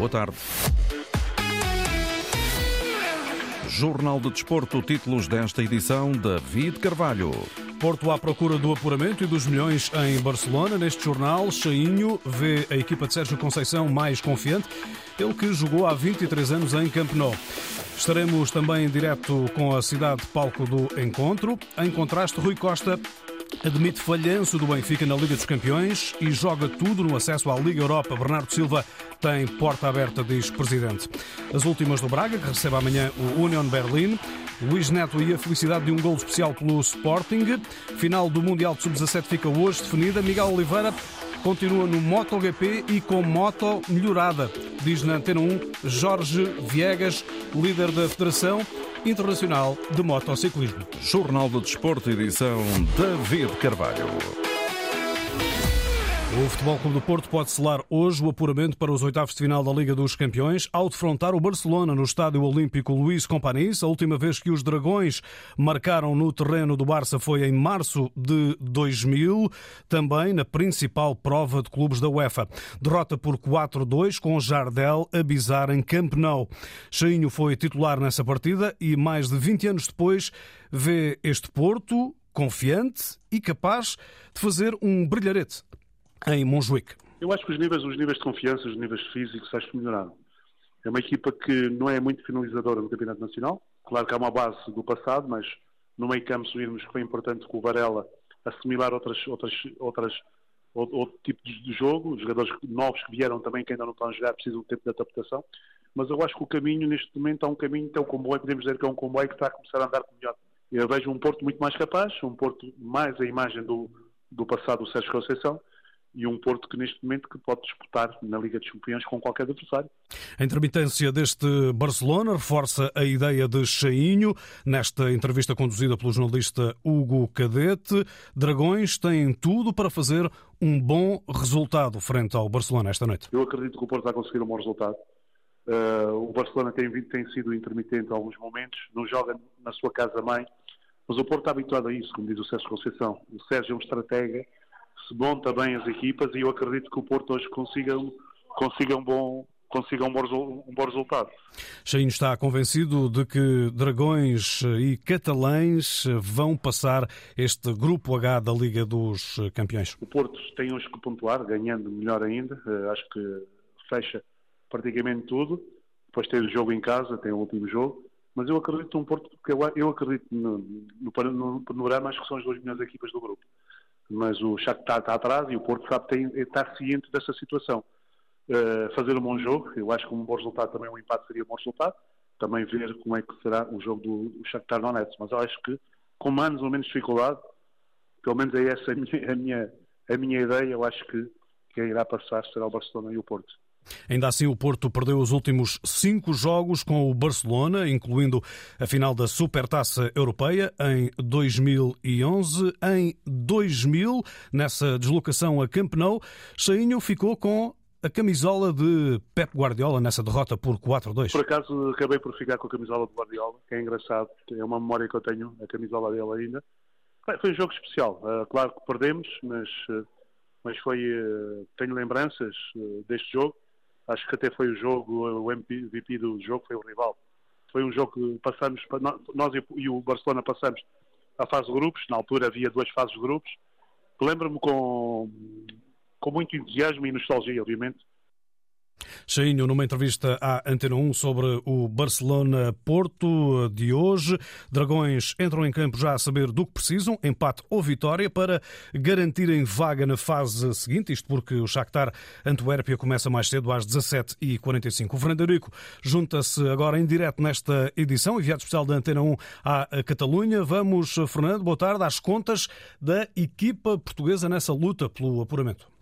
Boa tarde. Jornal de Desporto, títulos desta edição, David Carvalho. Porto à procura do apuramento e dos milhões em Barcelona. Neste jornal, Chainho vê a equipa de Sérgio Conceição mais confiante, ele que jogou há 23 anos em Camp Nou. Estaremos também em direto com a cidade de palco do encontro. Em contraste, Rui Costa admite falhanço do Benfica na Liga dos Campeões e joga tudo no acesso à Liga Europa. Bernardo Silva tem porta aberta, diz presidente. As últimas do Braga, que recebe amanhã o Union Berlin. Luís Neto e a felicidade de um gol especial pelo Sporting. Final do Mundial de Sub-17 fica hoje definida. Miguel Oliveira continua no MotoGP e com moto melhorada, diz na Antena 1 Jorge Viegas, líder da Federação Internacional de Motociclismo. Jornal do Desporto, edição David Carvalho. O Futebol Clube do Porto pode selar hoje o apuramento para os oitavos de final da Liga dos Campeões ao defrontar o Barcelona no Estádio Olímpico Luís Companys. A última vez que os Dragões marcaram no terreno do Barça foi em março de 2000, também na principal prova de clubes da UEFA. Derrota por 4-2 com Jardel a bizar em Camp Nou. Cheinho foi titular nessa partida e mais de 20 anos depois vê este Porto confiante e capaz de fazer um brilharete em Montjuic. Eu acho que os níveis, os níveis de confiança, os níveis físicos, acho que melhoraram. É uma equipa que não é muito finalizadora no Campeonato Nacional. Claro que há uma base do passado, mas no meio campo subirmos que foi importante com o Varela assimilar outras, outras, outras, outro, outro tipo de jogo. Os jogadores novos que vieram também, que ainda não estão a jogar, precisam de tempo de adaptação. Mas eu acho que o caminho, neste momento, é um caminho, é um comboio, podemos dizer que é um comboio que está a começar a andar melhor. Eu vejo um Porto muito mais capaz, um Porto mais a imagem do, do passado do Sérgio Conceição, e um Porto que neste momento que pode disputar na Liga dos Campeões com qualquer adversário. A intermitência deste Barcelona reforça a ideia de Chainho. Nesta entrevista conduzida pelo jornalista Hugo Cadete, Dragões têm tudo para fazer um bom resultado frente ao Barcelona esta noite. Eu acredito que o Porto vai conseguir um bom resultado. Uh, o Barcelona tem, tem sido intermitente em alguns momentos, não joga na sua casa-mãe, mas o Porto está habituado a isso, como diz o Sérgio Conceição. O Sérgio é um estratega se monta bem as equipas e eu acredito que o Porto hoje consiga, consiga um bom consiga um bom, um bom resultado. Cheinho está convencido de que Dragões e Catalães vão passar este Grupo H da Liga dos Campeões. O Porto tem hoje que pontuar, ganhando melhor ainda. Eh, acho que fecha praticamente tudo. Depois tem o jogo em casa, tem o último jogo. Mas eu acredito um Porto, que eu, acredito no, no, no panorama, acho que são as duas melhores equipas do grupo mas o Shakhtar está atrás e o Porto sabe tem, está ciente dessa situação. Uh, fazer um bom jogo, eu acho que um bom resultado também, um empate seria um bom resultado. Também ver como é que será o jogo do, do Shakhtar Donetsk. Mas eu acho que com menos ou menos dificuldade, pelo menos é essa a minha, a minha, a minha ideia, eu acho que quem irá passar será o Barcelona e o Porto. Ainda assim, o Porto perdeu os últimos cinco jogos com o Barcelona, incluindo a final da Supertaça Europeia em 2011. Em 2000, nessa deslocação a Camp Nou, Chainho ficou com a camisola de Pep Guardiola nessa derrota por 4-2. Por acaso acabei por ficar com a camisola de Guardiola, que é engraçado, é uma memória que eu tenho, a camisola dele ainda. Foi um jogo especial, uh, claro que perdemos, mas, uh, mas foi, uh, tenho lembranças deste jogo Acho que até foi o jogo, o MVP do jogo foi o rival. Foi um jogo que passamos, nós e o Barcelona passamos a fase de grupos, na altura havia duas fases de grupos. Lembro-me com, com muito entusiasmo e nostalgia, obviamente, Cheinho, numa entrevista à Antena 1 sobre o Barcelona-Porto de hoje. Dragões entram em campo já a saber do que precisam, empate ou vitória, para garantirem vaga na fase seguinte, isto porque o Shakhtar Antuérpia começa mais cedo às 17h45. O Fernando Eurico junta-se agora em direto nesta edição, enviado especial da Antena 1 à Catalunha. Vamos, Fernando, boa tarde, às contas da equipa portuguesa nessa luta pelo apuramento.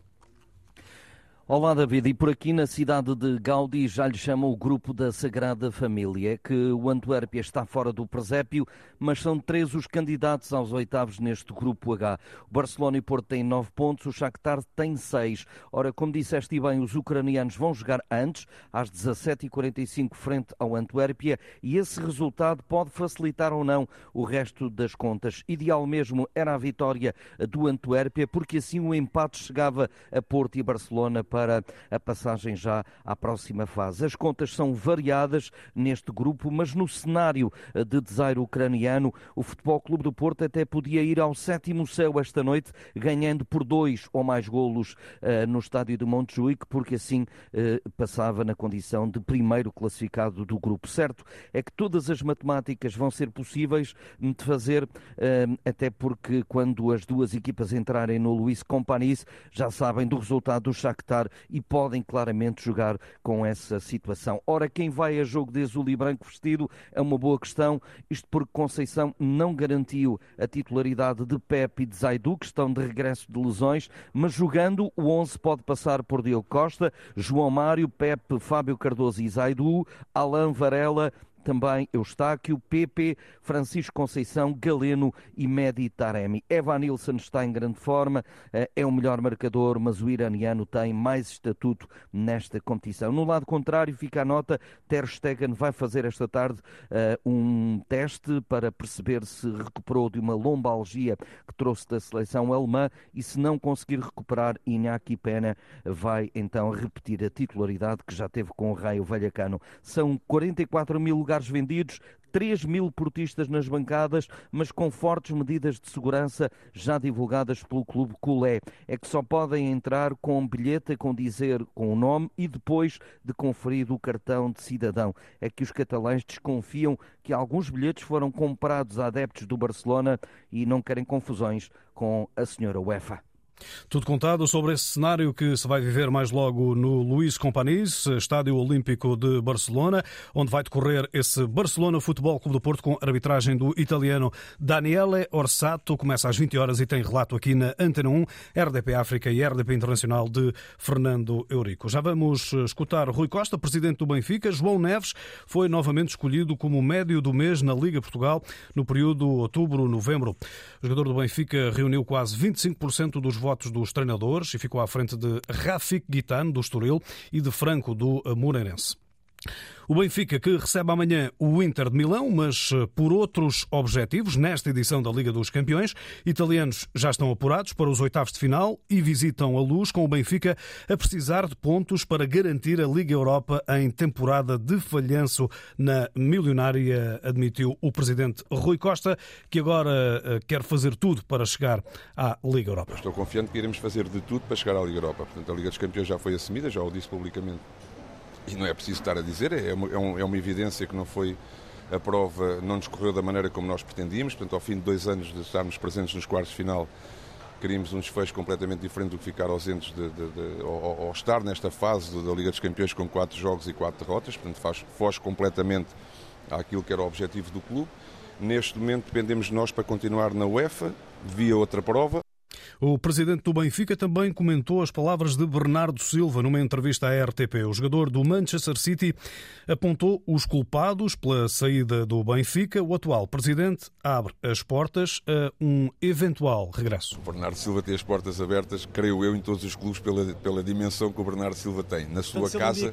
Olá, David. E por aqui na cidade de Gaudi já lhe chamam o grupo da Sagrada Família. Que o Antuérpia está fora do presépio, mas são três os candidatos aos oitavos neste grupo H. O Barcelona e Porto têm nove pontos, o Shakhtar tem seis. Ora, como disseste bem, os ucranianos vão jogar antes, às 17h45, frente ao Antuérpia, e esse resultado pode facilitar ou não o resto das contas. Ideal mesmo era a vitória do Antuérpia, porque assim o empate chegava a Porto e Barcelona para para a passagem já à próxima fase. As contas são variadas neste grupo, mas no cenário de desaire ucraniano, o Futebol Clube do Porto até podia ir ao sétimo céu esta noite, ganhando por dois ou mais golos uh, no estádio de Montjuic, porque assim uh, passava na condição de primeiro classificado do grupo. Certo é que todas as matemáticas vão ser possíveis de fazer, uh, até porque quando as duas equipas entrarem no Luís Companys, já sabem do resultado do Shakhtar e podem claramente jogar com essa situação. Ora, quem vai a jogo de azul e branco vestido é uma boa questão, isto porque Conceição não garantiu a titularidade de Pepe e de Zaidu, que estão de regresso de lesões, mas jogando o 11 pode passar por Diogo Costa, João Mário, Pepe, Fábio Cardoso e Zaidu, Alain Varela, também Eustáquio, Pepe, Francisco Conceição, Galeno e Medi Taremi. Evan Nilsson está em grande forma, eh, é o melhor marcador, mas o iraniano tem mais estatuto nesta competição. No lado contrário, fica a nota, Ter Stegen vai fazer esta tarde uh, um teste para perceber se recuperou de uma lombalgia que trouxe da seleção alemã e se não conseguir recuperar, Iñaki Pena vai então repetir a titularidade que já teve com o Raio Vallecano. São 44 mil lugares lugares vendidos, 3 mil portistas nas bancadas, mas com fortes medidas de segurança já divulgadas pelo Clube Culé. É que só podem entrar com bilhete com dizer com o nome e depois de conferido o cartão de cidadão. É que os catalães desconfiam que alguns bilhetes foram comprados a adeptos do Barcelona e não querem confusões com a senhora UEFA. Tudo contado sobre esse cenário que se vai viver mais logo no Luís Companys, Estádio Olímpico de Barcelona, onde vai decorrer esse Barcelona Futebol Clube do Porto com arbitragem do italiano Daniele Orsato. Começa às 20 horas e tem relato aqui na Antena 1, RDP África e RDP Internacional de Fernando Eurico. Já vamos escutar Rui Costa, presidente do Benfica. João Neves foi novamente escolhido como médio do mês na Liga Portugal no período outubro-novembro. O jogador do Benfica reuniu quase 25% dos votos votos dos treinadores e ficou à frente de Rafik Guitano, do Estoril, e de Franco, do Moreirense. O Benfica que recebe amanhã o Inter de Milão, mas eh, por outros objetivos, nesta edição da Liga dos Campeões. Italianos já estão apurados para os oitavos de final e visitam a luz com o Benfica a precisar de pontos para garantir a Liga Europa em temporada de falhanço na milionária, admitiu o presidente Rui Costa, que agora eh, quer fazer tudo para chegar à Liga Europa. Estou confiante que iremos fazer de tudo para chegar à Liga Europa. Portanto, a Liga dos Campeões já foi assumida, já o disse publicamente e não é preciso estar a dizer, é uma, é, é uma evidência que não foi a prova, não nos correu da maneira como nós pretendíamos, portanto, ao fim de dois anos de estarmos presentes nos quartos de final, queríamos um desfecho completamente diferente do que ficar ausentes de, de, de, ou, ou, estar nesta fase da Liga dos Campeões com quatro jogos e quatro derrotas, portanto, faz, foge completamente àquilo que era o objetivo do clube. Neste momento dependemos de nós para continuar na UEFA, via outra prova. O presidente do Benfica também comentou as palavras de Bernardo Silva numa entrevista à RTP. O jogador do Manchester City apontou os culpados pela saída do Benfica. O atual presidente abre as portas a um eventual regresso. O Bernardo Silva tem as portas abertas, creio eu, em todos os clubes pela, pela dimensão que o Bernardo Silva tem. Na sua casa,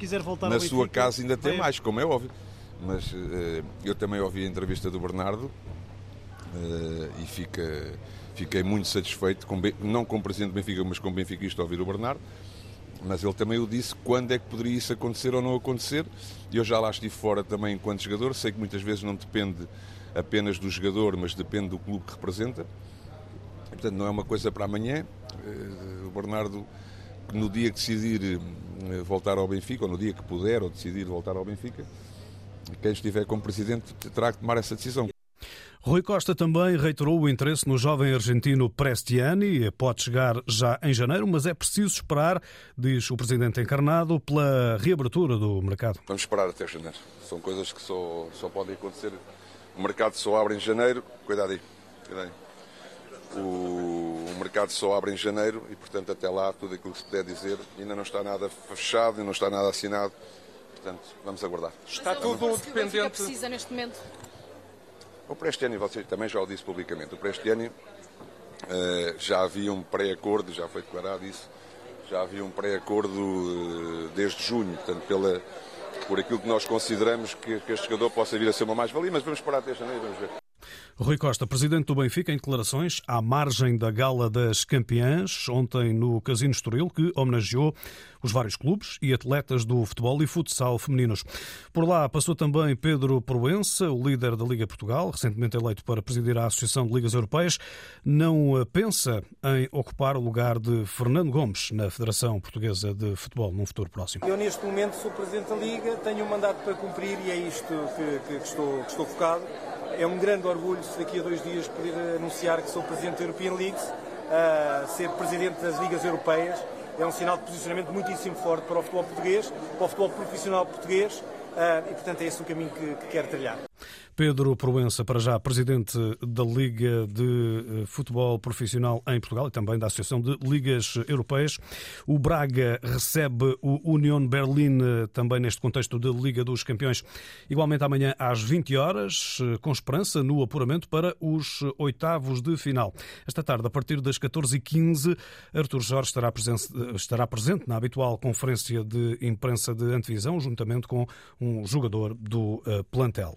na sua casa ainda tem mais, como é óbvio. Mas uh, eu também ouvi a entrevista do Bernardo uh, e fica Fiquei muito satisfeito, com, não com o presidente do Benfica, mas com o benfiquista ouvir o Bernardo. Mas ele também o disse quando é que poderia isso acontecer ou não acontecer. Eu já lá estive fora também enquanto jogador. Sei que muitas vezes não depende apenas do jogador, mas depende do clube que representa. Portanto, não é uma coisa para amanhã. Eh, o Bernardo, no dia que decidir eh, voltar ao Benfica, ou no dia que puder ou decidir voltar ao Benfica, quem estiver como presidente terá que tomar essa decisão. Rui Costa também reiterou o interesse no jovem argentino Prestiani. Pode chegar já em janeiro, mas é preciso esperar, diz o presidente encarnado, pela reabertura do mercado. Vamos esperar até janeiro. São coisas que só, só podem acontecer. O mercado só abre em janeiro. Cuidado aí. Cuidado aí. O, o mercado só abre em janeiro e, portanto, até lá, tudo aquilo que se puder dizer ainda não está nada fechado, não está nada assinado. Portanto, vamos aguardar. Está tudo dependente. precisa neste momento o Prestiani, você também já o disse publicamente, o Prestiani uh, já havia um pré-acordo, já foi declarado isso, já havia um pré-acordo uh, desde junho, portanto, pela, por aquilo que nós consideramos que, que este jogador possa vir a ser uma mais-valia, mas vamos esperar até janeiro, vamos ver. Rui Costa, presidente do Benfica, em declarações à margem da Gala das Campeãs, ontem no Casino Estoril, que homenageou os vários clubes e atletas do futebol e futsal femininos. Por lá passou também Pedro Proença, o líder da Liga Portugal, recentemente eleito para presidir a Associação de Ligas Europeias, não pensa em ocupar o lugar de Fernando Gomes na Federação Portuguesa de Futebol num futuro próximo. Eu, neste momento, sou presidente da Liga, tenho um mandato para cumprir e é isto que, que, estou, que estou focado. É um grande orgulho daqui a dois dias poder anunciar que sou presidente da European Leagues, uh, ser presidente das Ligas Europeias. É um sinal de posicionamento muitíssimo forte para o futebol português, para o futebol profissional português uh, e, portanto, é esse o caminho que, que quero trilhar. Pedro Proença, para já presidente da Liga de eh, Futebol Profissional em Portugal e também da Associação de Ligas Europeias. O Braga recebe o Union Berlin eh, também neste contexto de Liga dos Campeões, igualmente amanhã às 20 horas, eh, com esperança no apuramento para os oitavos de final. Esta tarde, a partir das 14h15, Artur Jorge estará presente, estará presente na habitual conferência de imprensa de antevisão, juntamente com um jogador do plantel.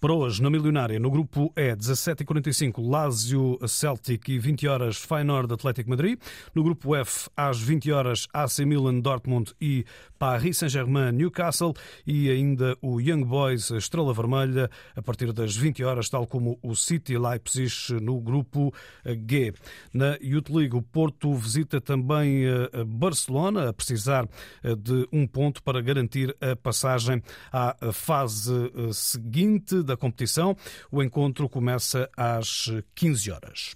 Para hoje, na Milionária, no grupo E, 17h45, Lazio Celtic e 20 horas Feyenoord Atlético Madrid. No grupo F, às 20 horas, AC Milan Dortmund e Paris Saint-Germain Newcastle. E ainda o Young Boys Estrela Vermelha, a partir das 20 horas, tal como o City Leipzig no grupo G. Na Youth League, o Porto visita também eh, Barcelona, a precisar eh, de um ponto para garantir a passagem à fase eh, seguinte da competição. O encontro começa às 15 horas.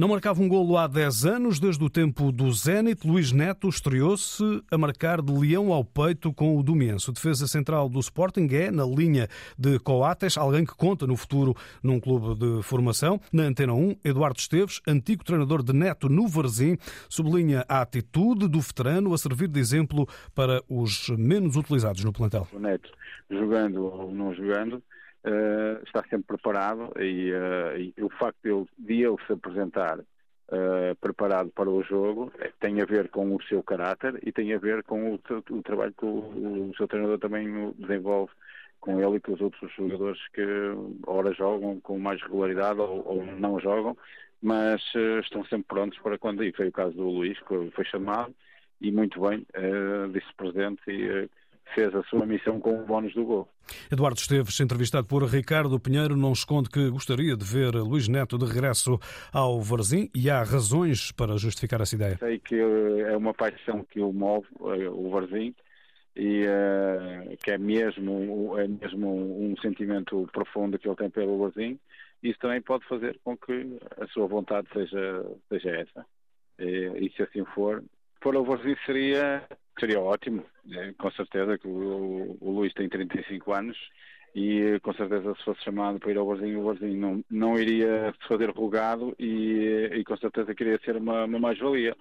Não marcava um golo há 10 anos, desde o tempo do Zenit. Luís Neto estreou-se a marcar de leão ao peito com o Domiense. O defesa central do Sporting é, na linha de Coates, alguém que conta no futuro num clube de formação. Na Antena 1, Eduardo Esteves, antigo treinador de Neto no Varzim, sublinha a atitude do veterano a servir de exemplo para os menos utilizados no plantel. O Neto, jogando ou não jogando, uh, está sempre preparado e, uh, e, o facto de ele, de ele se apresentar uh, preparado para o jogo tem a ver com o seu caráter e tem a ver com o, o trabalho que o, o, seu treinador também desenvolve com ele e com os outros jogadores que ora jogam com mais regularidade ou, ou não jogam, mas estão sempre prontos para quando, e foi o caso do Luís, que foi chamado, e muito bem, disse presente e fez a sua missão com o bónus do gol. Eduardo Esteves, entrevistado por Ricardo Pinheiro, não esconde que gostaria de ver Luís Neto de regresso ao Varzim e há razões para justificar essa ideia. Sei que é uma paixão que o move, eh, o Varzim, e uh, que é mesmo, é mesmo um sentimento profundo que ele tem pelo Varzim. Isso também pode fazer com que a sua vontade seja, seja essa. E, e se assim for, for ao Varzim seria Seria ótimo, é, com certeza que o, o Luís tem 35 anos e com certeza se fosse chamado para ir ao Barzinho, o Barzinho não, não iria se fazer rogado e, e com certeza queria ser uma, uma mais-valia.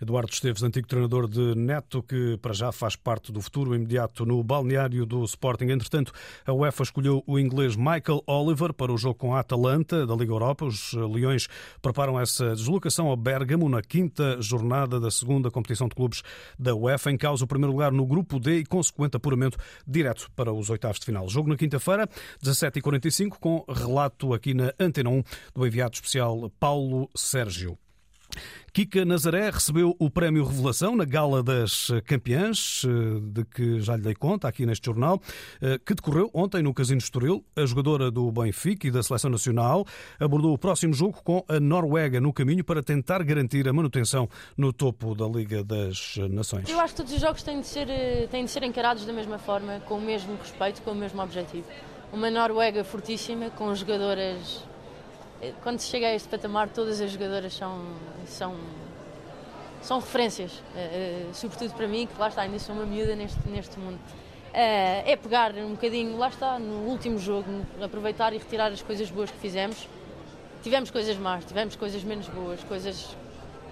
Eduardo Esteves, antigo treinador de Neto, que para já faz parte do futuro imediato no balneário do Sporting. Entretanto, a UEFA escolheu o inglês Michael Oliver para o jogo com a Atalanta da Liga Europa. Os Leões preparam essa deslocação ao Bergamo na quinta jornada da segunda competição de clubes da UEFA, em causa o primeiro lugar no grupo D e consequente apuramento direto para os oitavos de final. Jogo na quinta quinta-feira, 17h45, com relato aqui na Antena 1 do enviado especial Paulo Sérgio. Kika Nazaré recebeu o Prémio Revelação na Gala das Campeãs, eh, de que já lhe dei conta aqui neste jornal, eh, que decorreu ontem no Casino Estoril. A jogadora do Benfica e da Seleção Nacional abordou o próximo jogo com a Noruega no caminho para tentar garantir a manutenção no topo da Liga das Nações. Eu acho que todos os jogos têm de ser, eh, têm de ser encarados da mesma forma, com o mesmo respeito, com o mesmo objetivo. Uma Noruega fortíssima, com jogadoras quando se chega a este patamar, todas as jogadoras são, são, são referências, uh, sobretudo para mim, que lá está, ainda sou uma miúda neste, neste mundo. Uh, é pegar um bocadinho, lá está, no último jogo, aproveitar e retirar as coisas boas que fizemos. Tivemos coisas más, tivemos coisas menos boas, coisas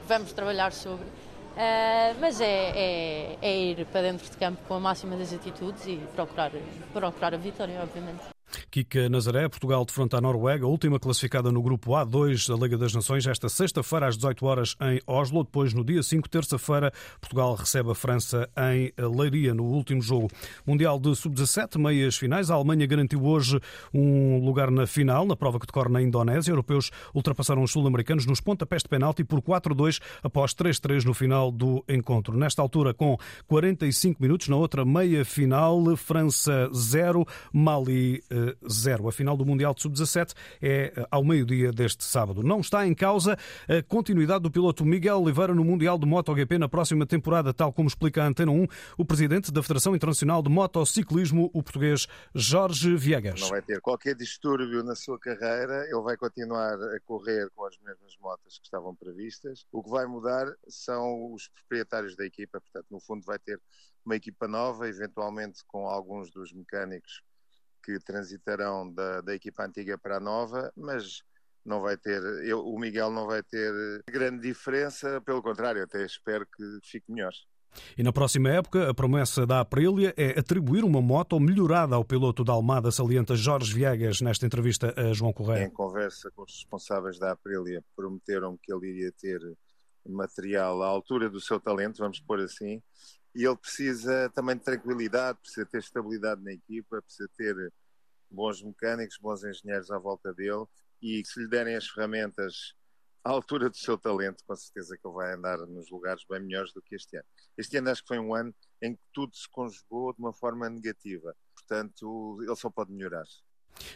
que vamos trabalhar sobre. Uh, mas é, é, é, ir para dentro de campo com a máxima das atitudes e procurar, procurar a vitória, obviamente. Kika Nazaré, Portugal defronta a Noruega, última classificada no grupo A2 da Liga das Nações, esta sexta-feira às 18 horas em Oslo. Depois, no dia 5, terça-feira, Portugal recebe a França em Leiria, no último jogo. Mundial de Sub-17, meias finais. A Alemanha garantiu hoje um lugar na final, na prova que decorre na Indonésia. Europeus ultrapassaram os sul-americanos nos pontapés de penalti por 4-2 após 3-3 no final do encontro. Nesta altura, com 45 minutos, na outra meia final, França 0, Mali 0. Eh, a final do Mundial de Sub-17 é eh, ao meio-dia deste sábado. Não está em causa a continuidade do piloto Miguel Oliveira no Mundial de MotoGP na próxima temporada, tal como explica a Antena 1 o presidente da Federação Internacional de Motociclismo, o português Jorge Viegas. Não vai ter qualquer distúrbio na sua carreira, ele vai continuar a correr com as mesmas motas que estavam previstas. O que vai mudar são os proprietários da equipa, portanto, no fundo, vai ter uma equipa nova, eventualmente com alguns dos mecânicos que transitarão da, da equipa antiga para a nova, mas não vai ter, eu, o Miguel não vai ter grande diferença, pelo contrário, até espero que fique melhor. E na próxima época, a promessa da Aprilia é atribuir uma moto melhorada ao piloto da Almada, salienta Jorge Viegas nesta entrevista a João Correia. Em conversa com os responsáveis da Aprilia, prometeram que ele iria ter material à altura do seu talento, vamos pôr assim, e ele precisa também de tranquilidade, precisa ter estabilidade na equipa, precisa ter bons mecânicos, bons engenheiros à volta dele e se lhe derem as ferramentas à altura do seu talento, com certeza que ele vai andar nos lugares bem melhores do que este ano. Este ano acho que foi um ano em que tudo se conjugou de uma forma negativa, portanto ele só pode melhorar.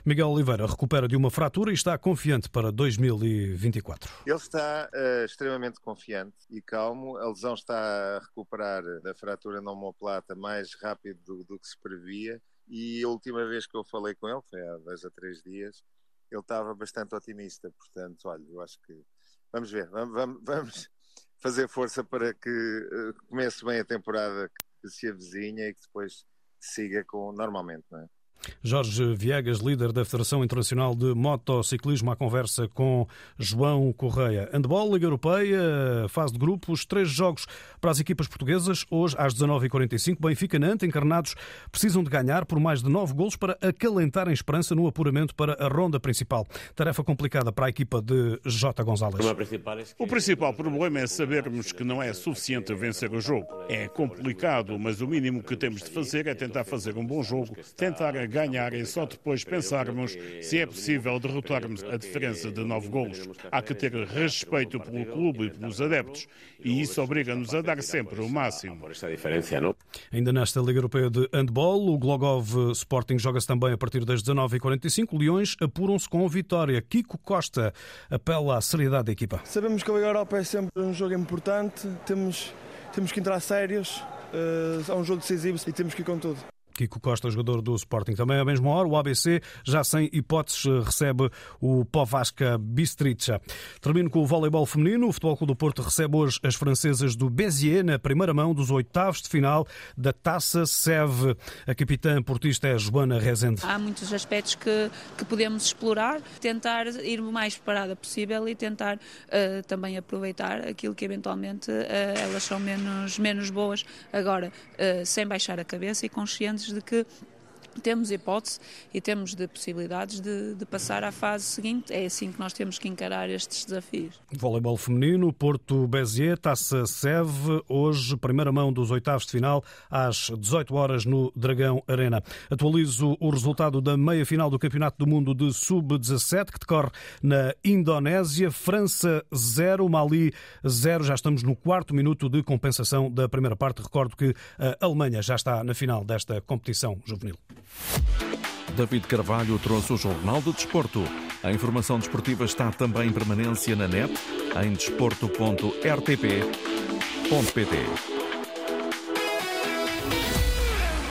Miguel Oliveira recupera de uma fratura e está confiante para 2024. Ele está uh, extremamente confiante e calmo. A lesão está a recuperar da fratura na omoplata mais rápido do, do, que se previa. E a última vez que eu falei com ele, foi há dois a três dias, ele estava bastante otimista. Portanto, olha, eu acho que vamos ver, vamos, vamos fazer força para que uh, comece bem a temporada que se avizinha e que depois siga com normalmente, não é? Jorge Viegas, líder da Federação Internacional de Motociclismo, à conversa com João Correia. Handball, Liga Europeia, fase de grupos, três jogos para as equipas portuguesas. Hoje, às 19h45, Benfica Nantes, encarnados, precisam de ganhar por mais de nove golos para acalentarem esperança no apuramento para a ronda principal. Tarefa complicada para a equipa de J. Gonzalez. O principal problema é sabermos que não é suficiente vencer o jogo. É complicado, mas o mínimo que temos de fazer é tentar fazer um bom jogo, tentar ganhar e só depois pensarmos se é possível derrotarmos a diferença de nove golos. Há que ter respeito pelo clube e pelos adeptos e isso obriga-nos a dar sempre o máximo. Ainda nesta Liga Europeia de Handball, o Glogov Sporting joga-se também a partir das 19h45. Leões apuram-se com vitória. Kiko Costa apela à seriedade da equipa. Sabemos que a Liga Europa é sempre um jogo importante, temos, temos que entrar sérios. É um jogo decisivo e temos que ir com tudo. Kiko Costa, jogador do Sporting. Também à mesma hora, o ABC, já sem hipóteses, recebe o Povasca Bistrica. Termino com o voleibol feminino. O Futebol Clube do Porto recebe hoje as francesas do Béziers na primeira mão dos oitavos de final da Taça Seve. A capitã portista é Joana Rezende. Há muitos aspectos que, que podemos explorar, tentar ir o mais preparada possível e tentar uh, também aproveitar aquilo que eventualmente uh, elas são menos, menos boas. Agora, uh, sem baixar a cabeça e conscientes de que temos hipótese e temos de possibilidades de, de, passar à fase seguinte. É assim que nós temos que encarar estes desafios. Voleibol feminino, Porto Bezier, Taça Seve, hoje, primeira mão dos oitavos de final, às 18 horas no Dragão Arena. Atualizo o resultado da meia-final do Campeonato do Mundo de Sub-17, que decorre na Indonésia. França 0, Mali 0. Já estamos no quarto minuto de compensação da primeira parte. Recordo que a Alemanha já está na final desta competição juvenil. David Carvalho trouxe o Jornal do Desporto. A informação desportiva está também em permanência na net em desporto.rtp.pt.